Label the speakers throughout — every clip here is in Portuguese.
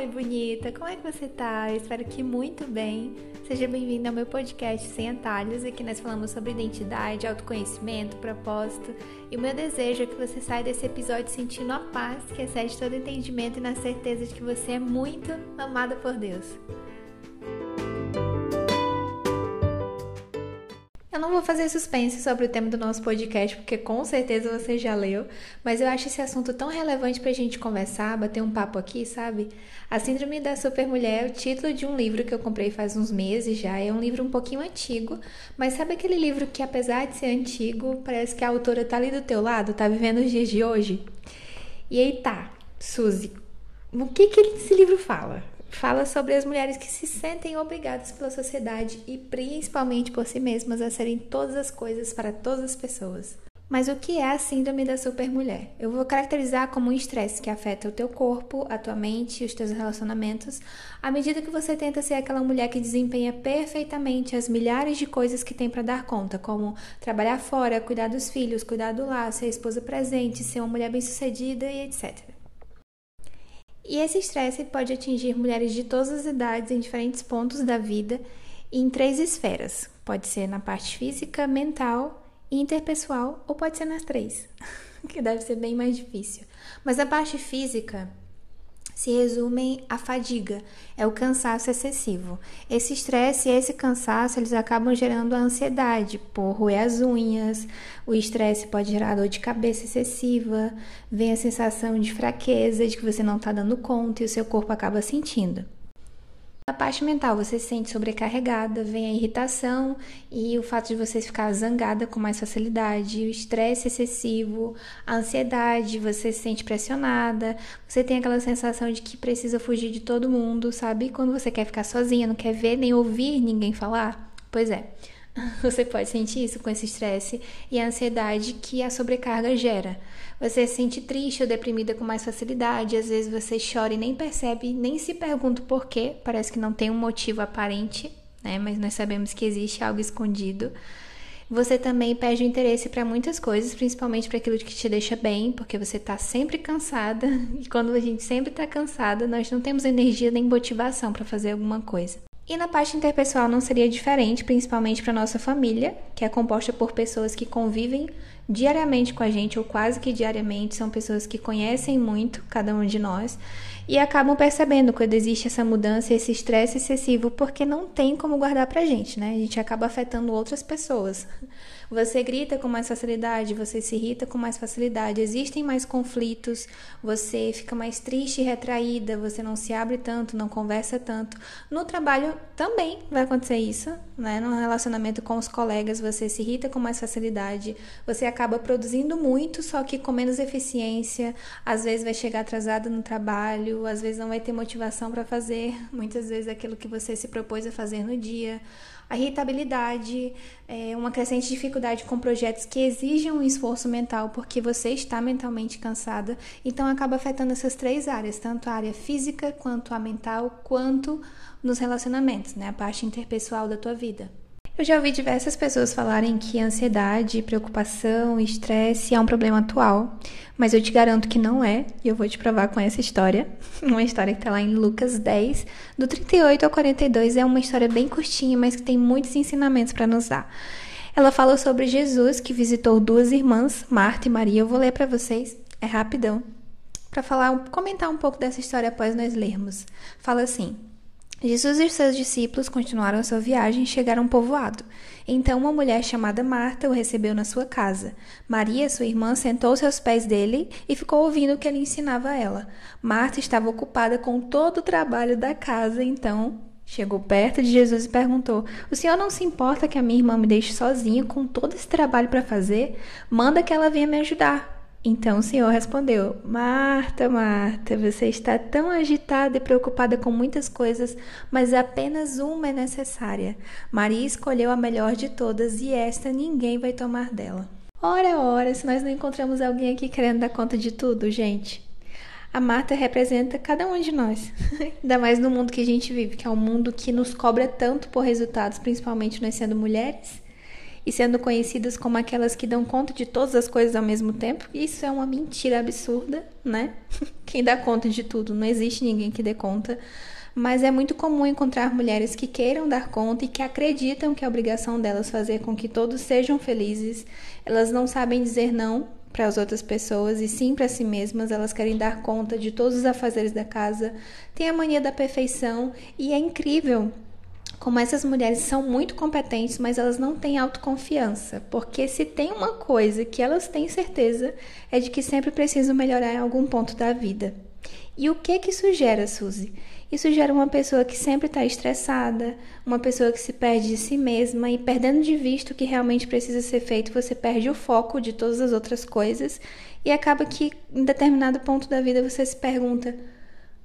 Speaker 1: Oi, bonita, como é que você tá? Eu espero que muito bem. Seja bem-vindo ao meu podcast Sem Atalhos. Aqui nós falamos sobre identidade, autoconhecimento, propósito. E o meu desejo é que você saia desse episódio sentindo a paz que excede todo entendimento e na certeza de que você é muito amada por Deus. Vou fazer suspense sobre o tema do nosso podcast, porque com certeza você já leu, mas eu acho esse assunto tão relevante pra gente conversar, bater um papo aqui, sabe? A Síndrome da Supermulher é o título de um livro que eu comprei faz uns meses já. É um livro um pouquinho antigo, mas sabe aquele livro que, apesar de ser antigo, parece que a autora tá ali do teu lado, tá vivendo os dias de hoje? E aí tá, Suzy, o que que esse livro fala? Fala sobre as mulheres que se sentem obrigadas pela sociedade e principalmente por si mesmas a serem todas as coisas para todas as pessoas. Mas o que é a síndrome da supermulher? Eu vou caracterizar como um estresse que afeta o teu corpo, a tua mente e os teus relacionamentos, à medida que você tenta ser aquela mulher que desempenha perfeitamente as milhares de coisas que tem para dar conta, como trabalhar fora, cuidar dos filhos, cuidar do lar, ser esposa presente, ser uma mulher bem-sucedida e etc. E esse estresse pode atingir mulheres de todas as idades em diferentes pontos da vida em três esferas. Pode ser na parte física, mental e interpessoal, ou pode ser nas três, que deve ser bem mais difícil. Mas a parte física se resumem à fadiga, é o cansaço excessivo. Esse estresse e esse cansaço, eles acabam gerando a ansiedade por roer as unhas, o estresse pode gerar dor de cabeça excessiva, vem a sensação de fraqueza, de que você não está dando conta e o seu corpo acaba sentindo. Na parte mental, você se sente sobrecarregada, vem a irritação e o fato de você ficar zangada com mais facilidade, o estresse excessivo, a ansiedade, você se sente pressionada, você tem aquela sensação de que precisa fugir de todo mundo, sabe? Quando você quer ficar sozinha, não quer ver nem ouvir ninguém falar. Pois é. Você pode sentir isso com esse estresse e a ansiedade que a sobrecarga gera. Você se sente triste ou deprimida com mais facilidade, às vezes você chora e nem percebe, nem se pergunta por quê, parece que não tem um motivo aparente, né? Mas nós sabemos que existe algo escondido. Você também perde o interesse para muitas coisas, principalmente para aquilo que te deixa bem, porque você está sempre cansada. E quando a gente sempre está cansada, nós não temos energia nem motivação para fazer alguma coisa. E na parte interpessoal não seria diferente, principalmente para nossa família, que é composta por pessoas que convivem diariamente com a gente, ou quase que diariamente, são pessoas que conhecem muito cada um de nós e acabam percebendo quando existe essa mudança, esse estresse excessivo, porque não tem como guardar pra gente, né? A gente acaba afetando outras pessoas. Você grita com mais facilidade, você se irrita com mais facilidade, existem mais conflitos, você fica mais triste e retraída, você não se abre tanto, não conversa tanto. No trabalho também vai acontecer isso, né? No relacionamento com os colegas, você se irrita com mais facilidade, você acaba produzindo muito, só que com menos eficiência, às vezes vai chegar atrasado no trabalho, às vezes não vai ter motivação para fazer, muitas vezes aquilo que você se propôs a fazer no dia a irritabilidade, é, uma crescente dificuldade com projetos que exigem um esforço mental porque você está mentalmente cansada. Então acaba afetando essas três áreas, tanto a área física quanto a mental, quanto nos relacionamentos, né, a parte interpessoal da tua vida. Eu já ouvi diversas pessoas falarem que ansiedade, preocupação, estresse é um problema atual, mas eu te garanto que não é, e eu vou te provar com essa história. Uma história que está lá em Lucas 10, do 38 ao 42, é uma história bem curtinha, mas que tem muitos ensinamentos para nos dar. Ela fala sobre Jesus que visitou duas irmãs, Marta e Maria. Eu vou ler para vocês, é rapidão, para falar, comentar um pouco dessa história após nós lermos. Fala assim: Jesus e seus discípulos continuaram sua viagem e chegaram a um povoado. Então uma mulher chamada Marta o recebeu na sua casa. Maria, sua irmã, sentou-se aos pés dele e ficou ouvindo o que ele ensinava a ela. Marta estava ocupada com todo o trabalho da casa, então chegou perto de Jesus e perguntou: O senhor não se importa que a minha irmã me deixe sozinha com todo esse trabalho para fazer? Manda que ela venha me ajudar. Então o Senhor respondeu: Marta, Marta, você está tão agitada e preocupada com muitas coisas, mas apenas uma é necessária. Maria escolheu a melhor de todas e esta ninguém vai tomar dela. Ora, ora, se nós não encontramos alguém aqui querendo dar conta de tudo, gente. A Marta representa cada um de nós, ainda mais no mundo que a gente vive, que é um mundo que nos cobra tanto por resultados, principalmente nós sendo mulheres e sendo conhecidas como aquelas que dão conta de todas as coisas ao mesmo tempo. Isso é uma mentira absurda, né? Quem dá conta de tudo? Não existe ninguém que dê conta. Mas é muito comum encontrar mulheres que queiram dar conta e que acreditam que é obrigação delas fazer com que todos sejam felizes. Elas não sabem dizer não para as outras pessoas e sim para si mesmas. Elas querem dar conta de todos os afazeres da casa, têm a mania da perfeição e é incrível como essas mulheres são muito competentes, mas elas não têm autoconfiança, porque se tem uma coisa que elas têm certeza é de que sempre precisam melhorar em algum ponto da vida. E o que que isso gera, Suzy? Isso gera uma pessoa que sempre está estressada, uma pessoa que se perde de si mesma e perdendo de vista o que realmente precisa ser feito, você perde o foco de todas as outras coisas e acaba que em determinado ponto da vida você se pergunta: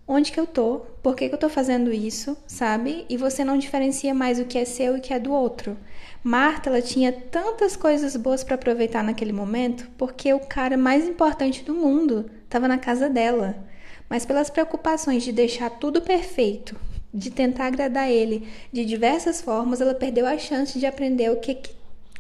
Speaker 1: onde que eu tô? Por que, que eu tô fazendo isso? Sabe? E você não diferencia mais o que é seu e o que é do outro. Marta, ela tinha tantas coisas boas para aproveitar naquele momento, porque o cara mais importante do mundo estava na casa dela mas pelas preocupações de deixar tudo perfeito, de tentar agradar ele de diversas formas, ela perdeu a chance de aprender o que, que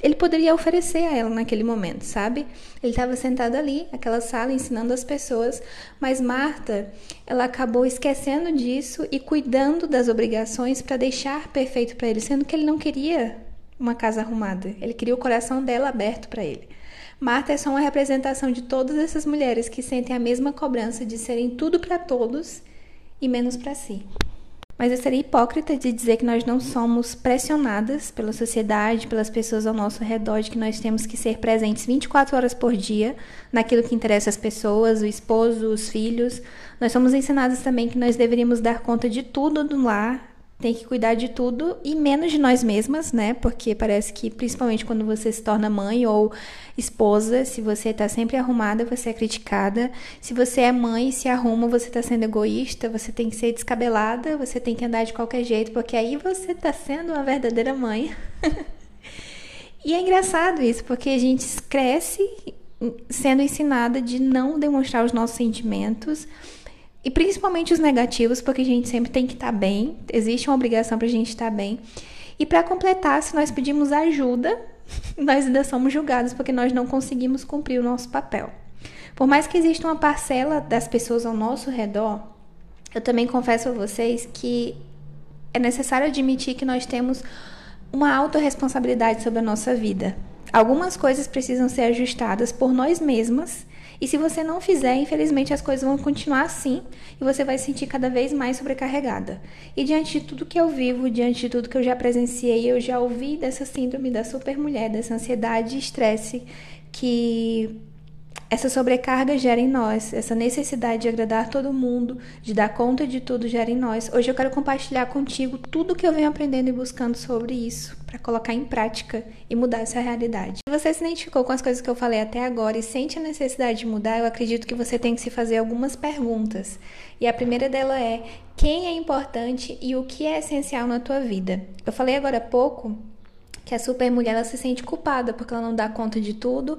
Speaker 1: ele poderia oferecer a ela naquele momento, sabe? Ele estava sentado ali, naquela sala, ensinando as pessoas, mas Marta, ela acabou esquecendo disso e cuidando das obrigações para deixar perfeito para ele, sendo que ele não queria uma casa arrumada, ele queria o coração dela aberto para ele. Marta é só uma representação de todas essas mulheres que sentem a mesma cobrança de serem tudo para todos e menos para si. Mas eu seria hipócrita de dizer que nós não somos pressionadas pela sociedade, pelas pessoas ao nosso redor, de que nós temos que ser presentes 24 horas por dia naquilo que interessa as pessoas, o esposo, os filhos. Nós somos ensinadas também que nós deveríamos dar conta de tudo do lar, tem que cuidar de tudo e menos de nós mesmas, né? Porque parece que, principalmente quando você se torna mãe ou esposa, se você tá sempre arrumada, você é criticada. Se você é mãe e se arruma, você tá sendo egoísta, você tem que ser descabelada, você tem que andar de qualquer jeito, porque aí você tá sendo uma verdadeira mãe. e é engraçado isso, porque a gente cresce sendo ensinada de não demonstrar os nossos sentimentos e principalmente os negativos, porque a gente sempre tem que estar tá bem, existe uma obrigação para a gente estar tá bem. E para completar, se nós pedimos ajuda, nós ainda somos julgados porque nós não conseguimos cumprir o nosso papel. Por mais que exista uma parcela das pessoas ao nosso redor, eu também confesso a vocês que é necessário admitir que nós temos uma autorresponsabilidade sobre a nossa vida. Algumas coisas precisam ser ajustadas por nós mesmas e se você não fizer, infelizmente as coisas vão continuar assim e você vai se sentir cada vez mais sobrecarregada. E diante de tudo que eu vivo, diante de tudo que eu já presenciei, eu já ouvi dessa síndrome da supermulher, dessa ansiedade e estresse que essa sobrecarga gera em nós, essa necessidade de agradar todo mundo, de dar conta de tudo gera em nós. Hoje eu quero compartilhar contigo tudo que eu venho aprendendo e buscando sobre isso, para colocar em prática e mudar essa realidade. Se você se identificou com as coisas que eu falei até agora e sente a necessidade de mudar, eu acredito que você tem que se fazer algumas perguntas. E a primeira dela é: quem é importante e o que é essencial na tua vida? Eu falei agora há pouco que a supermulher ela se sente culpada porque ela não dá conta de tudo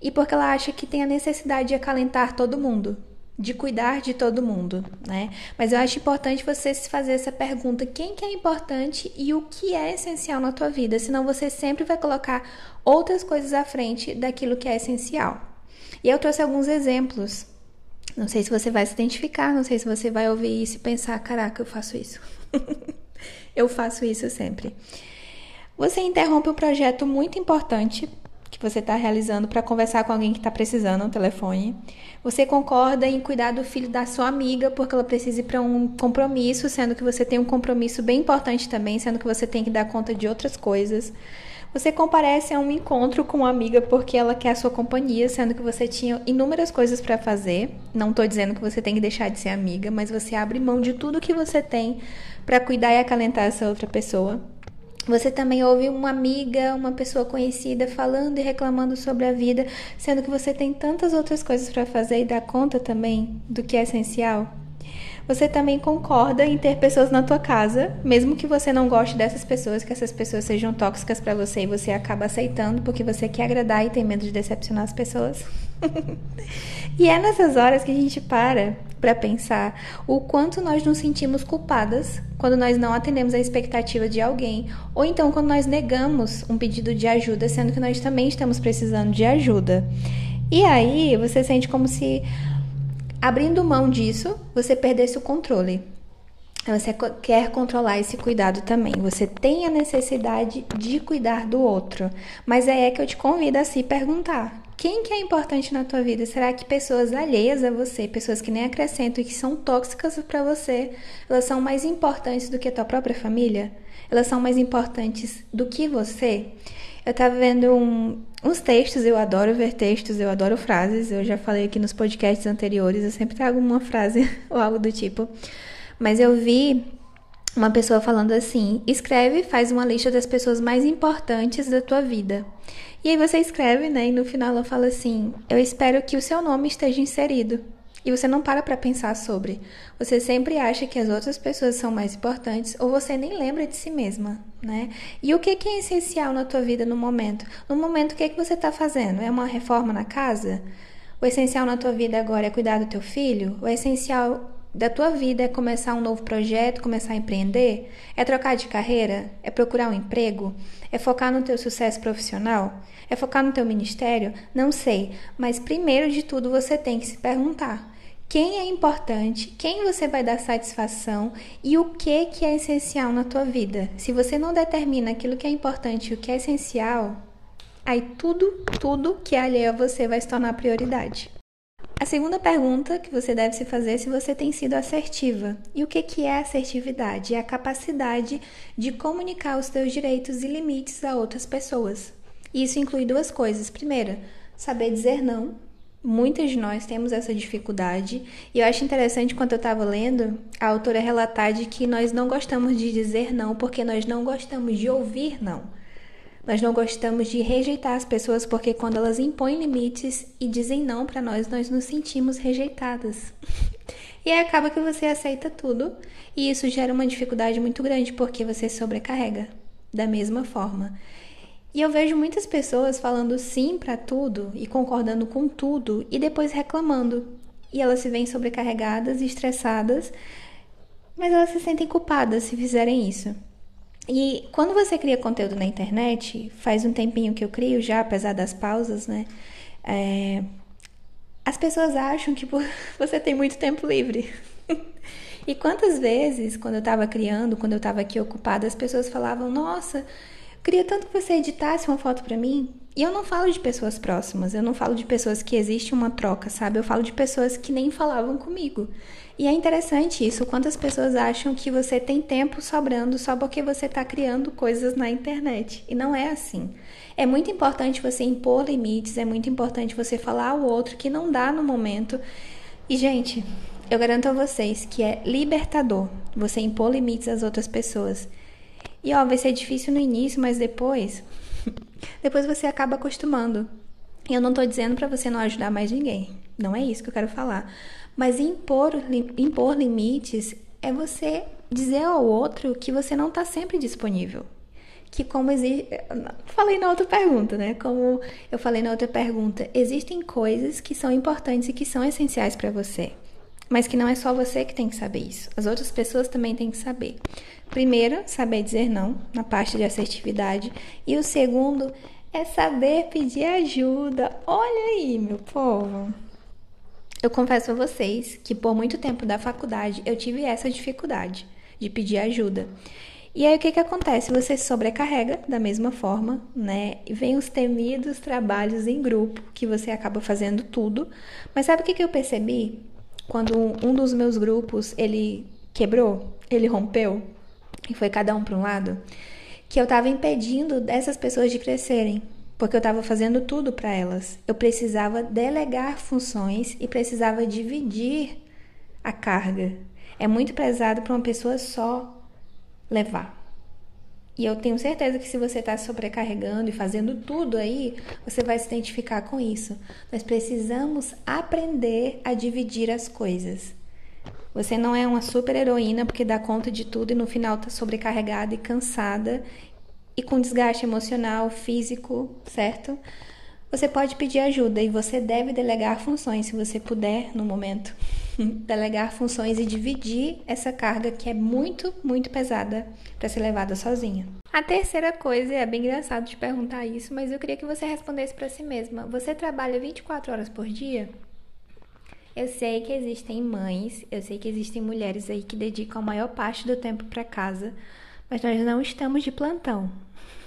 Speaker 1: e porque ela acha que tem a necessidade de acalentar todo mundo, de cuidar de todo mundo, né? Mas eu acho importante você se fazer essa pergunta: quem que é importante e o que é essencial na tua vida? Senão você sempre vai colocar outras coisas à frente daquilo que é essencial. E eu trouxe alguns exemplos. Não sei se você vai se identificar, não sei se você vai ouvir isso e pensar: caraca, eu faço isso. eu faço isso sempre. Você interrompe um projeto muito importante que você está realizando para conversar com alguém que está precisando no telefone. Você concorda em cuidar do filho da sua amiga porque ela precisa ir para um compromisso, sendo que você tem um compromisso bem importante também, sendo que você tem que dar conta de outras coisas. Você comparece a um encontro com uma amiga porque ela quer a sua companhia, sendo que você tinha inúmeras coisas para fazer. Não estou dizendo que você tem que deixar de ser amiga, mas você abre mão de tudo que você tem para cuidar e acalentar essa outra pessoa. Você também ouve uma amiga, uma pessoa conhecida falando e reclamando sobre a vida, sendo que você tem tantas outras coisas para fazer e dar conta também do que é essencial. Você também concorda em ter pessoas na tua casa, mesmo que você não goste dessas pessoas, que essas pessoas sejam tóxicas para você e você acaba aceitando porque você quer agradar e tem medo de decepcionar as pessoas. e é nessas horas que a gente para para pensar o quanto nós nos sentimos culpadas quando nós não atendemos a expectativa de alguém, ou então quando nós negamos um pedido de ajuda, sendo que nós também estamos precisando de ajuda. E aí você sente como se abrindo mão disso, você perdesse o controle. Você quer controlar esse cuidado também. Você tem a necessidade de cuidar do outro. Mas aí é que eu te convido a se perguntar: quem que é importante na tua vida? Será que pessoas alheias a você, pessoas que nem acrescentam e que são tóxicas para você, elas são mais importantes do que a tua própria família? Elas são mais importantes do que você? Eu estava vendo um, uns textos, eu adoro ver textos, eu adoro frases. Eu já falei aqui nos podcasts anteriores, eu sempre trago uma frase ou algo do tipo. Mas eu vi uma pessoa falando assim: escreve, faz uma lista das pessoas mais importantes da tua vida. E aí você escreve, né? E no final ela fala assim: Eu espero que o seu nome esteja inserido. E você não para para pensar sobre. Você sempre acha que as outras pessoas são mais importantes ou você nem lembra de si mesma, né? E o que, é essencial na tua vida no momento? No momento, o que, que você está fazendo? É uma reforma na casa? O essencial na tua vida agora é cuidar do teu filho? O essencial da tua vida é começar um novo projeto, começar a empreender? É trocar de carreira? É procurar um emprego? É focar no teu sucesso profissional? É focar no teu ministério? Não sei, mas primeiro de tudo você tem que se perguntar: quem é importante, quem você vai dar satisfação e o que que é essencial na tua vida. Se você não determina aquilo que é importante e o que é essencial, aí tudo, tudo que é alheio a você vai se tornar prioridade. A segunda pergunta que você deve se fazer é se você tem sido assertiva. E o que, que é assertividade? É a capacidade de comunicar os teus direitos e limites a outras pessoas. Isso inclui duas coisas. Primeira, saber dizer não. Muitas de nós temos essa dificuldade. E eu acho interessante quando eu estava lendo, a autora relatar de que nós não gostamos de dizer não porque nós não gostamos de ouvir não. Nós não gostamos de rejeitar as pessoas porque quando elas impõem limites e dizem não para nós, nós nos sentimos rejeitadas. e aí acaba que você aceita tudo e isso gera uma dificuldade muito grande porque você sobrecarrega da mesma forma. E eu vejo muitas pessoas falando sim para tudo e concordando com tudo e depois reclamando. E elas se veem sobrecarregadas e estressadas, mas elas se sentem culpadas se fizerem isso. E quando você cria conteúdo na internet, faz um tempinho que eu crio já, apesar das pausas, né? É, as pessoas acham que você tem muito tempo livre. e quantas vezes, quando eu estava criando, quando eu estava aqui ocupada, as pessoas falavam: Nossa, queria tanto que você editasse uma foto para mim. E eu não falo de pessoas próximas, eu não falo de pessoas que existe uma troca, sabe? Eu falo de pessoas que nem falavam comigo. E é interessante isso, quantas pessoas acham que você tem tempo sobrando só porque você está criando coisas na internet. E não é assim. É muito importante você impor limites, é muito importante você falar ao outro que não dá no momento. E, gente, eu garanto a vocês que é libertador você impor limites às outras pessoas. E ó, vai ser difícil no início, mas depois, depois você acaba acostumando. Eu não tô dizendo para você não ajudar mais ninguém. Não é isso que eu quero falar. Mas impor, impor limites é você dizer ao outro que você não está sempre disponível. Que como existe. Falei na outra pergunta, né? Como eu falei na outra pergunta, existem coisas que são importantes e que são essenciais para você. Mas que não é só você que tem que saber isso. As outras pessoas também têm que saber. Primeiro, saber dizer não, na parte de assertividade. E o segundo é saber pedir ajuda. Olha aí, meu povo. Eu confesso a vocês que por muito tempo da faculdade eu tive essa dificuldade de pedir ajuda. E aí o que que acontece? Você sobrecarrega da mesma forma, né? E vem os temidos trabalhos em grupo, que você acaba fazendo tudo. Mas sabe o que que eu percebi? Quando um dos meus grupos, ele quebrou, ele rompeu, e foi cada um para um lado, que eu estava impedindo dessas pessoas de crescerem porque eu estava fazendo tudo para elas. Eu precisava delegar funções e precisava dividir a carga. É muito pesado para uma pessoa só levar. E eu tenho certeza que se você está sobrecarregando e fazendo tudo aí, você vai se identificar com isso. Nós precisamos aprender a dividir as coisas. Você não é uma super heroína porque dá conta de tudo e no final está sobrecarregada e cansada e com desgaste emocional, físico, certo? Você pode pedir ajuda e você deve delegar funções se você puder no momento. delegar funções e dividir essa carga que é muito, muito pesada para ser levada sozinha. A terceira coisa, é bem engraçado te perguntar isso, mas eu queria que você respondesse para si mesma. Você trabalha 24 horas por dia? Eu sei que existem mães, eu sei que existem mulheres aí que dedicam a maior parte do tempo para casa, mas nós não estamos de plantão.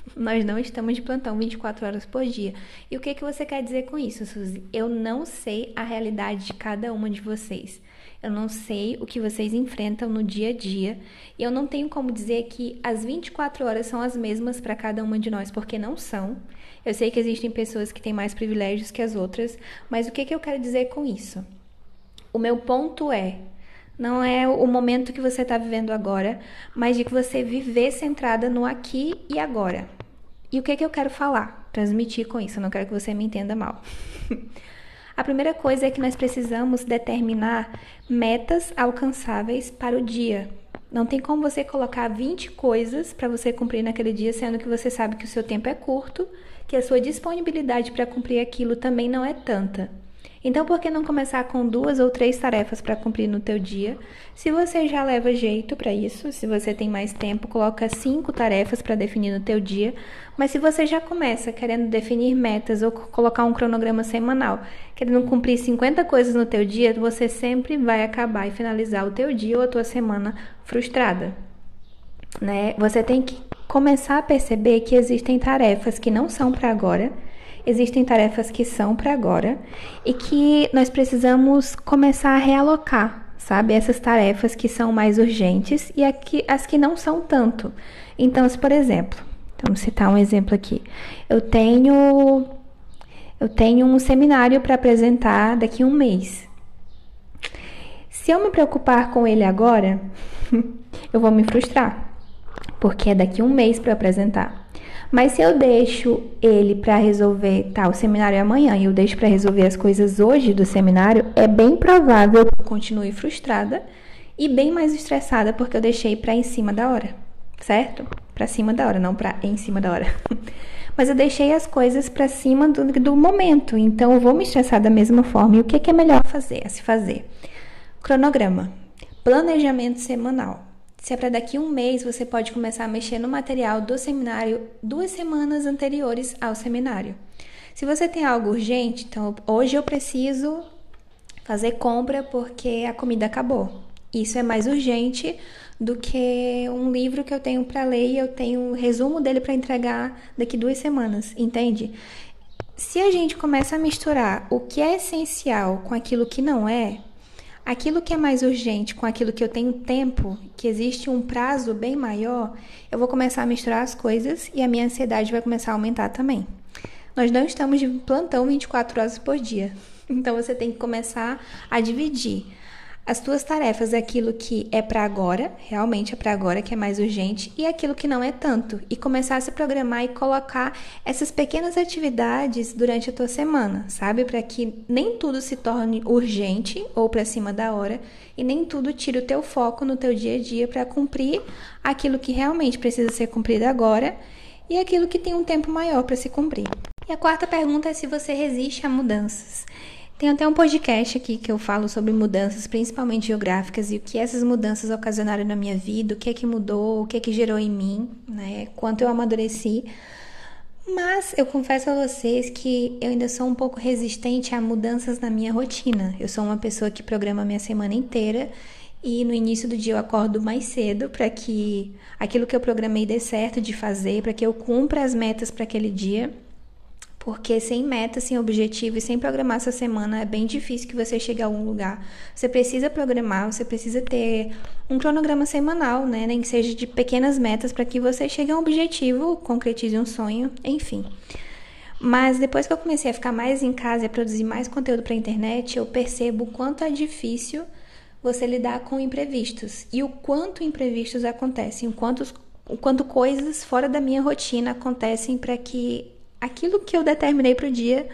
Speaker 1: Nós não estamos de plantão 24 horas por dia. E o que, que você quer dizer com isso, Suzy? Eu não sei a realidade de cada uma de vocês. Eu não sei o que vocês enfrentam no dia a dia. E eu não tenho como dizer que as 24 horas são as mesmas para cada uma de nós, porque não são. Eu sei que existem pessoas que têm mais privilégios que as outras, mas o que, que eu quero dizer com isso? O meu ponto é: não é o momento que você está vivendo agora, mas de que você viver centrada no aqui e agora. E o que, que eu quero falar, transmitir com isso? Eu não quero que você me entenda mal. A primeira coisa é que nós precisamos determinar metas alcançáveis para o dia. Não tem como você colocar 20 coisas para você cumprir naquele dia, sendo que você sabe que o seu tempo é curto, que a sua disponibilidade para cumprir aquilo também não é tanta. Então, por que não começar com duas ou três tarefas para cumprir no teu dia? Se você já leva jeito para isso, se você tem mais tempo, coloca cinco tarefas para definir no teu dia. Mas se você já começa querendo definir metas ou colocar um cronograma semanal, querendo cumprir 50 coisas no teu dia, você sempre vai acabar e finalizar o teu dia ou a tua semana frustrada. Né? Você tem que começar a perceber que existem tarefas que não são para agora existem tarefas que são para agora e que nós precisamos começar a realocar, sabe? Essas tarefas que são mais urgentes e as que não são tanto. Então, se, por exemplo, vamos citar um exemplo aqui. Eu tenho eu tenho um seminário para apresentar daqui a um mês. Se eu me preocupar com ele agora, eu vou me frustrar, porque é daqui a um mês para apresentar. Mas se eu deixo ele para resolver, tá, o seminário é amanhã e eu deixo para resolver as coisas hoje do seminário, é bem provável que eu continue frustrada e bem mais estressada porque eu deixei para em cima da hora, certo? Para cima da hora, não para em cima da hora. Mas eu deixei as coisas para cima do, do, momento, então eu vou me estressar da mesma forma. E o que, que é melhor fazer, a se fazer? Cronograma, planejamento semanal. Se é para daqui um mês, você pode começar a mexer no material do seminário duas semanas anteriores ao seminário. Se você tem algo urgente, então hoje eu preciso fazer compra porque a comida acabou. Isso é mais urgente do que um livro que eu tenho para ler e eu tenho um resumo dele para entregar daqui duas semanas, entende? Se a gente começa a misturar o que é essencial com aquilo que não é, aquilo que é mais urgente com aquilo que eu tenho tempo, que existe um prazo bem maior, eu vou começar a misturar as coisas e a minha ansiedade vai começar a aumentar também. Nós não estamos de plantão 24 horas por dia. Então você tem que começar a dividir as tuas tarefas, aquilo que é para agora, realmente é para agora, que é mais urgente, e aquilo que não é tanto, e começar a se programar e colocar essas pequenas atividades durante a tua semana, sabe? Para que nem tudo se torne urgente ou para cima da hora, e nem tudo tire o teu foco no teu dia a dia para cumprir aquilo que realmente precisa ser cumprido agora e aquilo que tem um tempo maior para se cumprir. E a quarta pergunta é se você resiste a mudanças. Tem até um podcast aqui que eu falo sobre mudanças, principalmente geográficas, e o que essas mudanças ocasionaram na minha vida, o que é que mudou, o que é que gerou em mim, né? Quanto eu amadureci. Mas eu confesso a vocês que eu ainda sou um pouco resistente a mudanças na minha rotina. Eu sou uma pessoa que programa minha semana inteira e no início do dia eu acordo mais cedo para que aquilo que eu programei dê certo de fazer, para que eu cumpra as metas para aquele dia. Porque sem meta, sem objetivo e sem programar essa semana é bem difícil que você chegue a algum lugar. Você precisa programar, você precisa ter um cronograma semanal, né? Nem que seja de pequenas metas para que você chegue a um objetivo, concretize um sonho, enfim. Mas depois que eu comecei a ficar mais em casa e a produzir mais conteúdo para a internet, eu percebo o quanto é difícil você lidar com imprevistos e o quanto imprevistos acontecem, o quanto, o quanto coisas fora da minha rotina acontecem para que aquilo que eu determinei para o dia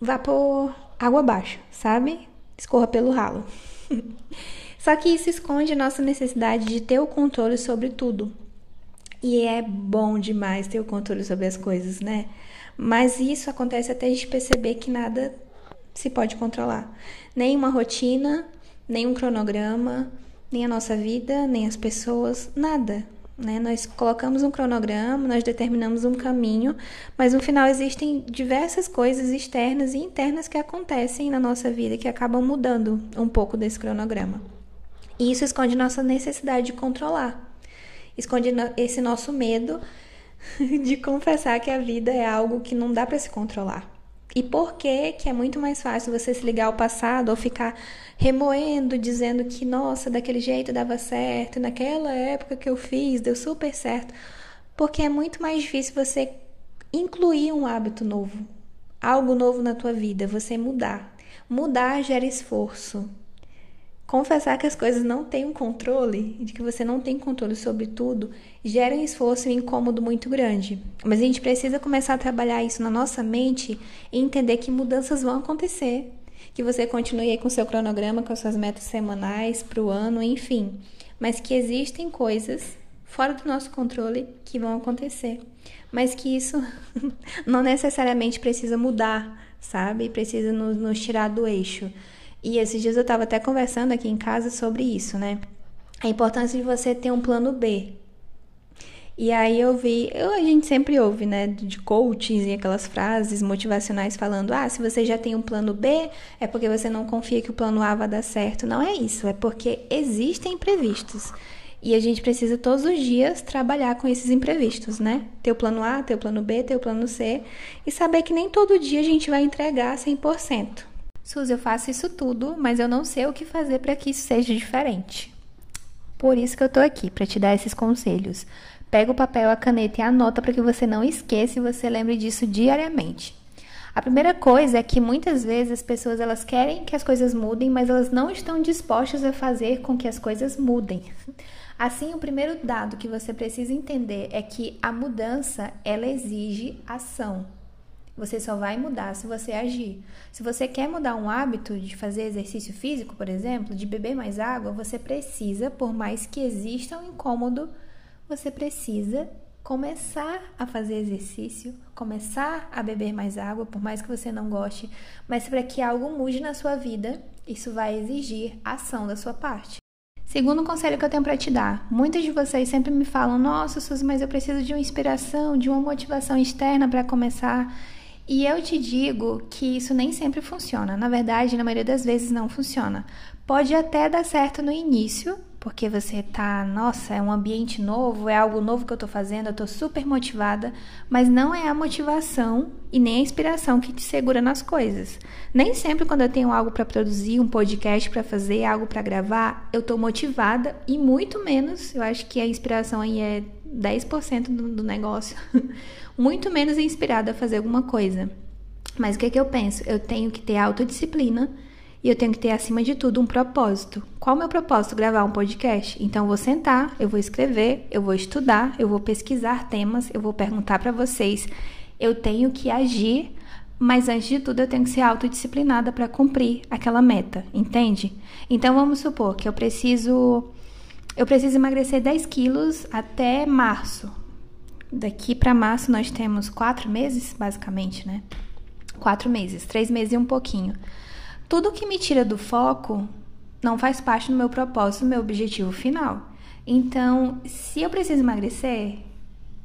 Speaker 1: vá por água abaixo, sabe? Escorra pelo ralo. Só que isso esconde nossa necessidade de ter o controle sobre tudo. E é bom demais ter o controle sobre as coisas, né? Mas isso acontece até a gente perceber que nada se pode controlar. Nem uma rotina, nem um cronograma, nem a nossa vida, nem as pessoas, nada. Né? Nós colocamos um cronograma, nós determinamos um caminho, mas no final existem diversas coisas externas e internas que acontecem na nossa vida que acabam mudando um pouco desse cronograma. E isso esconde nossa necessidade de controlar, esconde esse nosso medo de confessar que a vida é algo que não dá para se controlar. E por que que é muito mais fácil você se ligar ao passado ou ficar remoendo, dizendo que, nossa, daquele jeito dava certo, naquela época que eu fiz, deu super certo? Porque é muito mais difícil você incluir um hábito novo, algo novo na tua vida, você mudar. Mudar gera esforço, confessar que as coisas não têm um controle, de que você não tem controle sobre tudo, gera um esforço e um incômodo muito grande. Mas a gente precisa começar a trabalhar isso na nossa mente e entender que mudanças vão acontecer. Que você continue aí com seu cronograma, com suas metas semanais para o ano, enfim. Mas que existem coisas fora do nosso controle que vão acontecer. Mas que isso não necessariamente precisa mudar, sabe? Precisa nos, nos tirar do eixo. E esses dias eu estava até conversando aqui em casa sobre isso, né? A importância de você ter um plano B. E aí eu vi, eu, a gente sempre ouve, né, de coaches e aquelas frases motivacionais falando: ah, se você já tem um plano B, é porque você não confia que o plano A vai dar certo. Não é isso, é porque existem imprevistos. E a gente precisa todos os dias trabalhar com esses imprevistos, né? Ter o plano A, ter o plano B, ter o plano C e saber que nem todo dia a gente vai entregar 100%. Suzy, eu faço isso tudo, mas eu não sei o que fazer para que isso seja diferente. Por isso que eu tô aqui, para te dar esses conselhos. Pega o papel, a caneta e anota para que você não esqueça e você lembre disso diariamente. A primeira coisa é que muitas vezes as pessoas elas querem que as coisas mudem, mas elas não estão dispostas a fazer com que as coisas mudem. Assim, o primeiro dado que você precisa entender é que a mudança ela exige ação. Você só vai mudar se você agir. Se você quer mudar um hábito de fazer exercício físico, por exemplo, de beber mais água, você precisa, por mais que exista um incômodo, você precisa começar a fazer exercício, começar a beber mais água, por mais que você não goste, mas para que algo mude na sua vida, isso vai exigir ação da sua parte. Segundo conselho que eu tenho para te dar, muitos de vocês sempre me falam: "Nossa, Suzy, mas eu preciso de uma inspiração, de uma motivação externa para começar". E eu te digo que isso nem sempre funciona. Na verdade, na maioria das vezes não funciona. Pode até dar certo no início, porque você tá, nossa, é um ambiente novo, é algo novo que eu tô fazendo, eu tô super motivada, mas não é a motivação e nem a inspiração que te segura nas coisas. Nem sempre quando eu tenho algo para produzir, um podcast para fazer, algo para gravar, eu tô motivada e muito menos, eu acho que a inspiração aí é 10% do, do negócio. muito menos inspirada a fazer alguma coisa. Mas o que, é que eu penso? Eu tenho que ter autodisciplina e eu tenho que ter, acima de tudo, um propósito. Qual o meu propósito? Gravar um podcast. Então, eu vou sentar, eu vou escrever, eu vou estudar, eu vou pesquisar temas, eu vou perguntar para vocês. Eu tenho que agir, mas antes de tudo, eu tenho que ser autodisciplinada para cumprir aquela meta, entende? Então, vamos supor que eu preciso. Eu preciso emagrecer 10 quilos até março. Daqui para março nós temos quatro meses, basicamente, né? Quatro meses, três meses e um pouquinho. Tudo que me tira do foco não faz parte do meu propósito, do meu objetivo final. Então, se eu preciso emagrecer,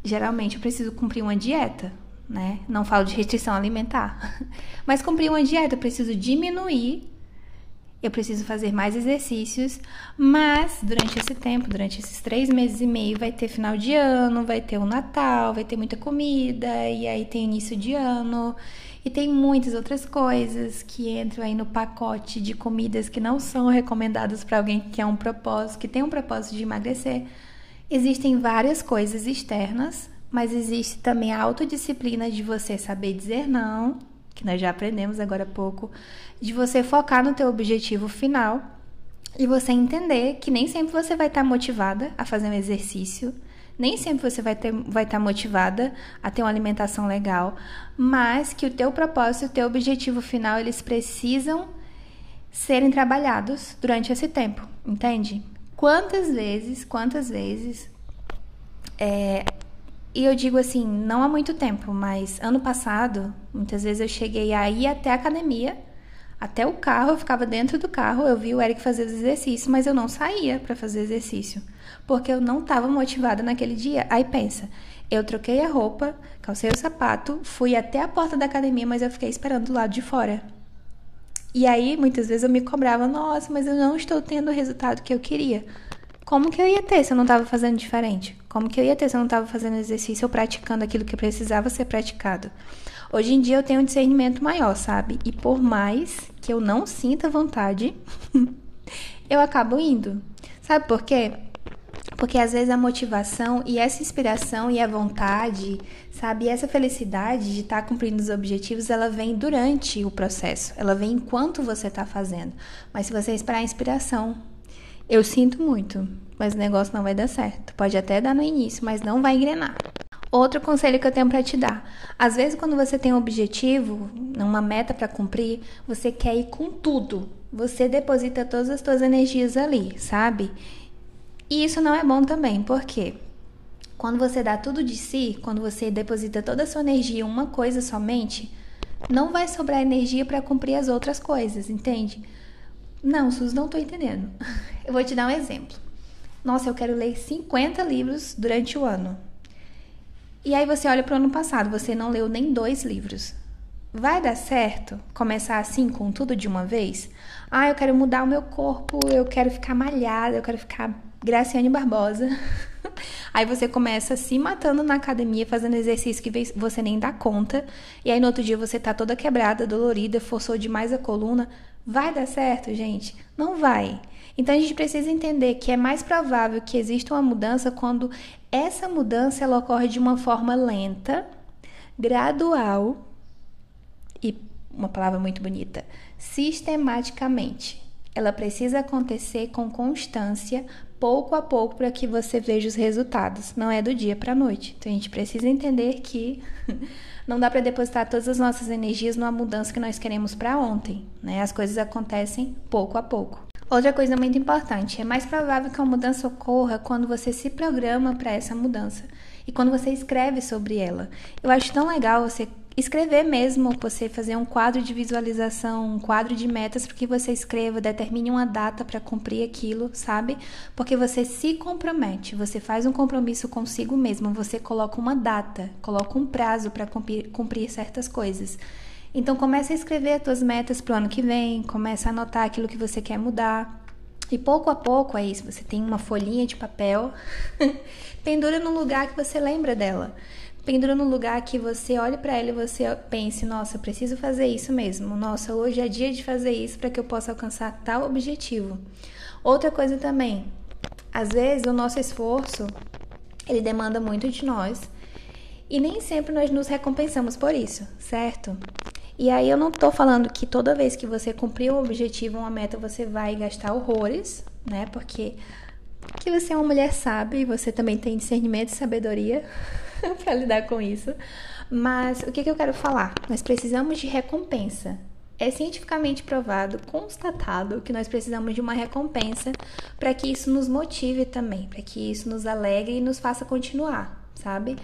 Speaker 1: geralmente eu preciso cumprir uma dieta, né? Não falo de restrição alimentar, mas cumprir uma dieta, eu preciso diminuir eu preciso fazer mais exercícios, mas durante esse tempo, durante esses três meses e meio, vai ter final de ano, vai ter o Natal, vai ter muita comida, e aí tem início de ano, e tem muitas outras coisas que entram aí no pacote de comidas que não são recomendadas para alguém que quer um propósito, que tem um propósito de emagrecer. Existem várias coisas externas, mas existe também a autodisciplina de você saber dizer não que nós já aprendemos agora há pouco, de você focar no teu objetivo final e você entender que nem sempre você vai estar motivada a fazer um exercício, nem sempre você vai, ter, vai estar motivada a ter uma alimentação legal, mas que o teu propósito, o teu objetivo final, eles precisam serem trabalhados durante esse tempo, entende? Quantas vezes, quantas vezes é, e eu digo assim, não há muito tempo, mas ano passado, muitas vezes eu cheguei a ir até a academia
Speaker 2: Até o carro, eu ficava dentro do carro, eu vi o Eric fazer exercício, mas eu não saía para fazer exercício, porque eu não estava motivada naquele dia. Aí pensa, eu troquei a roupa, calcei o sapato, fui até a porta da academia, mas eu fiquei esperando do lado de fora. E aí, muitas vezes eu me cobrava, nossa, mas eu não estou tendo o resultado que eu queria. Como que eu ia ter se eu não estava fazendo diferente? Como que eu ia ter se eu não estava fazendo exercício ou praticando aquilo que precisava ser praticado? Hoje em dia eu tenho um discernimento maior, sabe? E por mais que eu não sinta vontade, eu acabo indo. Sabe por quê? Porque às vezes a motivação e essa inspiração e a vontade, sabe, e essa felicidade de estar tá cumprindo os objetivos, ela vem durante o processo, ela vem enquanto você está fazendo. Mas se você esperar a inspiração, eu sinto muito, mas o negócio não vai dar certo. Pode até dar no início, mas não vai engrenar. Outro conselho que eu tenho para te dar: às vezes, quando você tem um objetivo, uma meta para cumprir, você quer ir com tudo. Você deposita todas as suas energias ali, sabe? E isso não é bom também, porque quando você dá tudo de si, quando você deposita toda a sua energia em uma coisa somente, não vai sobrar energia para cumprir as outras coisas, entende? Não, Sus, não tô entendendo. Eu vou te dar um exemplo. Nossa, eu quero ler 50 livros durante o ano. E aí você olha para o ano passado, você não leu nem dois livros. Vai dar certo começar assim com tudo de uma vez? Ah, eu quero mudar o meu corpo, eu quero ficar malhada, eu quero ficar Graciane Barbosa. Aí você começa se matando na academia, fazendo exercício que você nem dá conta. E aí no outro dia você tá toda quebrada, dolorida, forçou demais a coluna. Vai dar certo, gente? Não vai. Então a gente precisa entender que é mais provável que exista uma mudança quando essa mudança ela ocorre de uma forma lenta, gradual e uma palavra muito bonita, sistematicamente. Ela precisa acontecer com constância, pouco a pouco, para que você veja os resultados. Não é do dia para a noite. Então a gente precisa entender que não dá para depositar todas as nossas energias numa mudança que nós queremos para ontem, né? As coisas acontecem pouco a pouco. Outra coisa muito importante, é mais provável que uma mudança ocorra quando você se programa para essa mudança e quando você escreve sobre ela. Eu acho tão legal você escrever mesmo, você fazer um quadro de visualização, um quadro de metas para que você escreva, determine uma data para cumprir aquilo, sabe? Porque você se compromete, você faz um compromisso consigo mesmo, você coloca uma data, coloca um prazo para cumprir, cumprir certas coisas. Então começa a escrever as tuas metas para o ano que vem, começa a anotar aquilo que você quer mudar. E pouco a pouco é isso, você tem uma folhinha de papel, pendura num lugar que você lembra dela. Pendura num lugar que você olhe para ela e você pense, nossa, preciso fazer isso mesmo. Nossa, hoje é dia de fazer isso para que eu possa alcançar tal objetivo. Outra coisa também, às vezes o nosso esforço, ele demanda muito de nós. E nem sempre nós nos recompensamos por isso, certo? E aí eu não tô falando que toda vez que você cumprir um objetivo, uma meta, você vai gastar horrores, né? Porque que você é uma mulher sábia e você também tem discernimento e sabedoria para lidar com isso. Mas o que, que eu quero falar? Nós precisamos de recompensa. É cientificamente provado, constatado, que nós precisamos de uma recompensa para que isso nos motive também, para que isso nos alegre e nos faça continuar, sabe?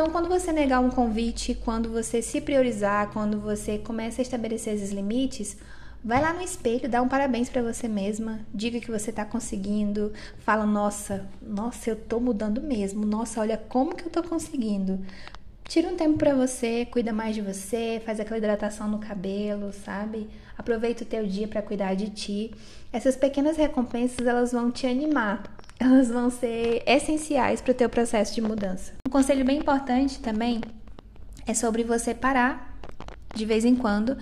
Speaker 2: Então, quando você negar um convite, quando você se priorizar, quando você começa a estabelecer esses limites, vai lá no espelho, dá um parabéns para você mesma, diga que você tá conseguindo, fala: "Nossa, nossa, eu tô mudando mesmo. Nossa, olha como que eu tô conseguindo". Tira um tempo para você, cuida mais de você, faz aquela hidratação no cabelo, sabe? Aproveita o teu dia para cuidar de ti. Essas pequenas recompensas, elas vão te animar elas vão ser essenciais para o teu processo de mudança. Um conselho bem importante também é sobre você parar de vez em quando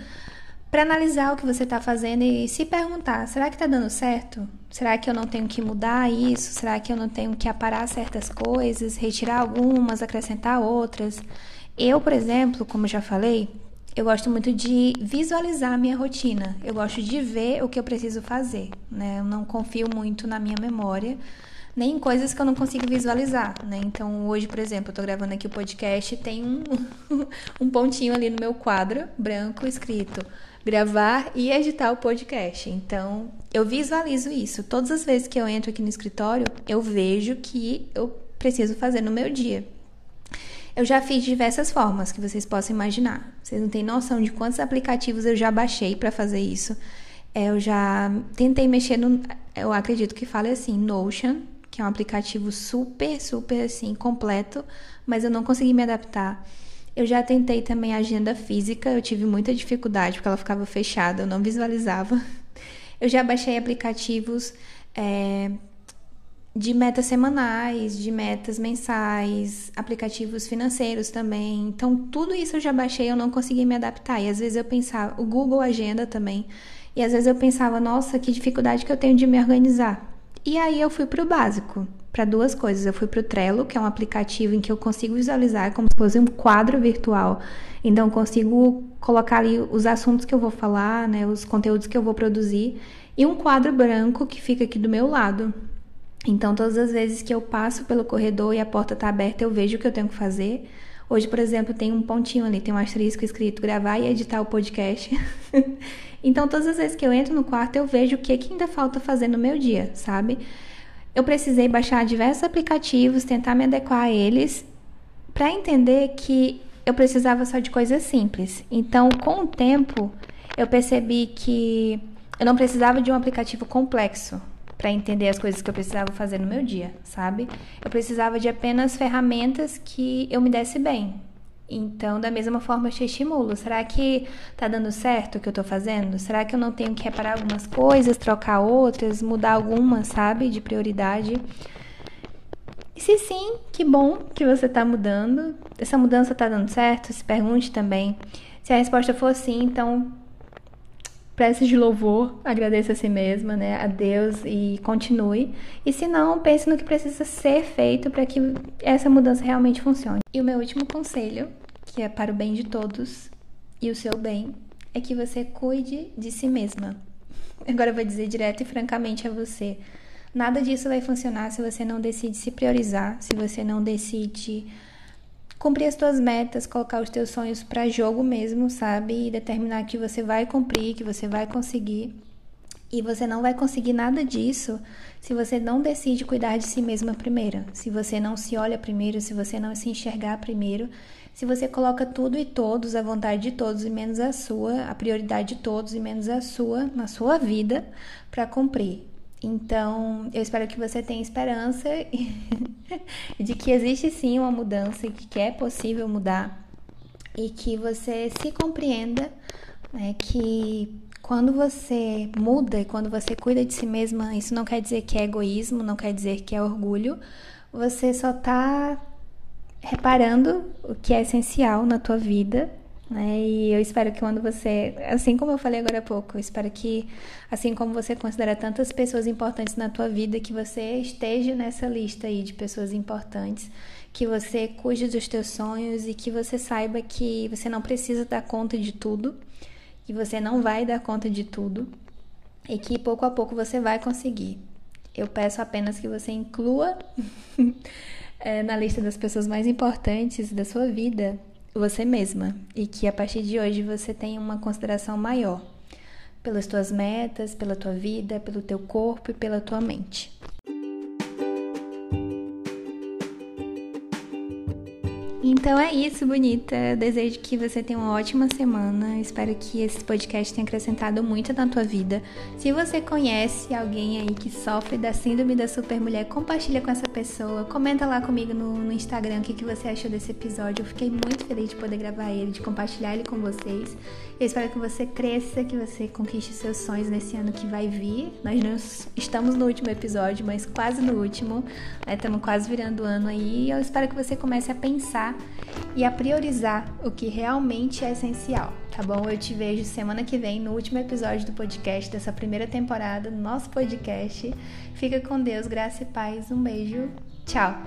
Speaker 2: para analisar o que você está fazendo e se perguntar: será que está dando certo? Será que eu não tenho que mudar isso? Será que eu não tenho que aparar certas coisas, retirar algumas, acrescentar outras? Eu, por exemplo, como já falei, eu gosto muito de visualizar a minha rotina. Eu gosto de ver o que eu preciso fazer, né? Eu não confio muito na minha memória nem em coisas que eu não consigo visualizar, né? Então, hoje, por exemplo, eu tô gravando aqui o podcast tem um, um pontinho ali no meu quadro branco escrito gravar e editar o podcast. Então, eu visualizo isso. Todas as vezes que eu entro aqui no escritório, eu vejo que eu preciso fazer no meu dia. Eu já fiz de diversas formas que vocês possam imaginar. Vocês não têm noção de quantos aplicativos eu já baixei para fazer isso. É, eu já tentei mexer no. Eu acredito que fale assim, Notion, que é um aplicativo super, super assim, completo, mas eu não consegui me adaptar. Eu já tentei também a agenda física, eu tive muita dificuldade porque ela ficava fechada, eu não visualizava. Eu já baixei aplicativos é, de metas semanais, de metas mensais, aplicativos financeiros também. Então, tudo isso eu já baixei, eu não consegui me adaptar. E às vezes eu pensava, o Google Agenda também. E às vezes eu pensava, nossa, que dificuldade que eu tenho de me organizar. E aí eu fui para o básico, para duas coisas. Eu fui para o Trello, que é um aplicativo em que eu consigo visualizar como se fosse um quadro virtual. Então eu consigo colocar ali os assuntos que eu vou falar, né, os conteúdos que eu vou produzir e um quadro branco que fica aqui do meu lado. Então todas as vezes que eu passo pelo corredor e a porta está aberta, eu vejo o que eu tenho que fazer. Hoje, por exemplo, tem um pontinho ali, tem um asterisco escrito gravar e editar o podcast. então, todas as vezes que eu entro no quarto, eu vejo o que, que ainda falta fazer no meu dia, sabe? Eu precisei baixar diversos aplicativos, tentar me adequar a eles, para entender que eu precisava só de coisas simples. Então, com o tempo, eu percebi que eu não precisava de um aplicativo complexo para entender as coisas que eu precisava fazer no meu dia, sabe? Eu precisava de apenas ferramentas que eu me desse bem. Então, da mesma forma, eu te estimulo. Será que tá dando certo o que eu tô fazendo? Será que eu não tenho que reparar algumas coisas, trocar outras, mudar algumas, sabe, de prioridade? E se sim, que bom que você tá mudando. Essa mudança tá dando certo? Se pergunte também. Se a resposta for sim, então prece de louvor, agradeça a si mesma, né, a Deus e continue. E se não, pense no que precisa ser feito para que essa mudança realmente funcione. E o meu último conselho, que é para o bem de todos e o seu bem, é que você cuide de si mesma. Agora eu vou dizer direto e francamente a você. Nada disso vai funcionar se você não decide se priorizar, se você não decide cumprir as tuas metas, colocar os teus sonhos para jogo mesmo, sabe? E determinar que você vai cumprir, que você vai conseguir. E você não vai conseguir nada disso se você não decide cuidar de si mesma primeiro. Se você não se olha primeiro, se você não se enxergar primeiro, se você coloca tudo e todos, a vontade de todos e menos a sua, a prioridade de todos e menos a sua, na sua vida, para cumprir. Então, eu espero que você tenha esperança de que existe sim uma mudança e que é possível mudar e que você se compreenda né, que quando você muda e quando você cuida de si mesma, isso não quer dizer que é egoísmo, não quer dizer que é orgulho, você só está reparando o que é essencial na tua vida né? E eu espero que quando você, assim como eu falei agora há pouco, eu espero que, assim como você considera tantas pessoas importantes na tua vida, que você esteja nessa lista aí de pessoas importantes, que você cuide dos teus sonhos e que você saiba que você não precisa dar conta de tudo, que você não vai dar conta de tudo e que pouco a pouco você vai conseguir. Eu peço apenas que você inclua é, na lista das pessoas mais importantes da sua vida você mesma e que a partir de hoje você tenha uma consideração maior pelas tuas metas, pela tua vida, pelo teu corpo e pela tua mente. Então é isso, bonita. Eu desejo que você tenha uma ótima semana. Espero que esse podcast tenha acrescentado muito na tua vida. Se você conhece alguém aí que sofre da síndrome da supermulher, compartilha com essa pessoa. Comenta lá comigo no, no Instagram o que, que você achou desse episódio. Eu fiquei muito feliz de poder gravar ele, de compartilhar ele com vocês. Eu espero que você cresça, que você conquiste seus sonhos nesse ano que vai vir. Nós não estamos no último episódio, mas quase no último. Estamos né? quase virando o ano aí. Eu espero que você comece a pensar e a priorizar o que realmente é essencial, tá bom? Eu te vejo semana que vem no último episódio do podcast dessa primeira temporada, nosso podcast. Fica com Deus, graça e paz. Um beijo. Tchau.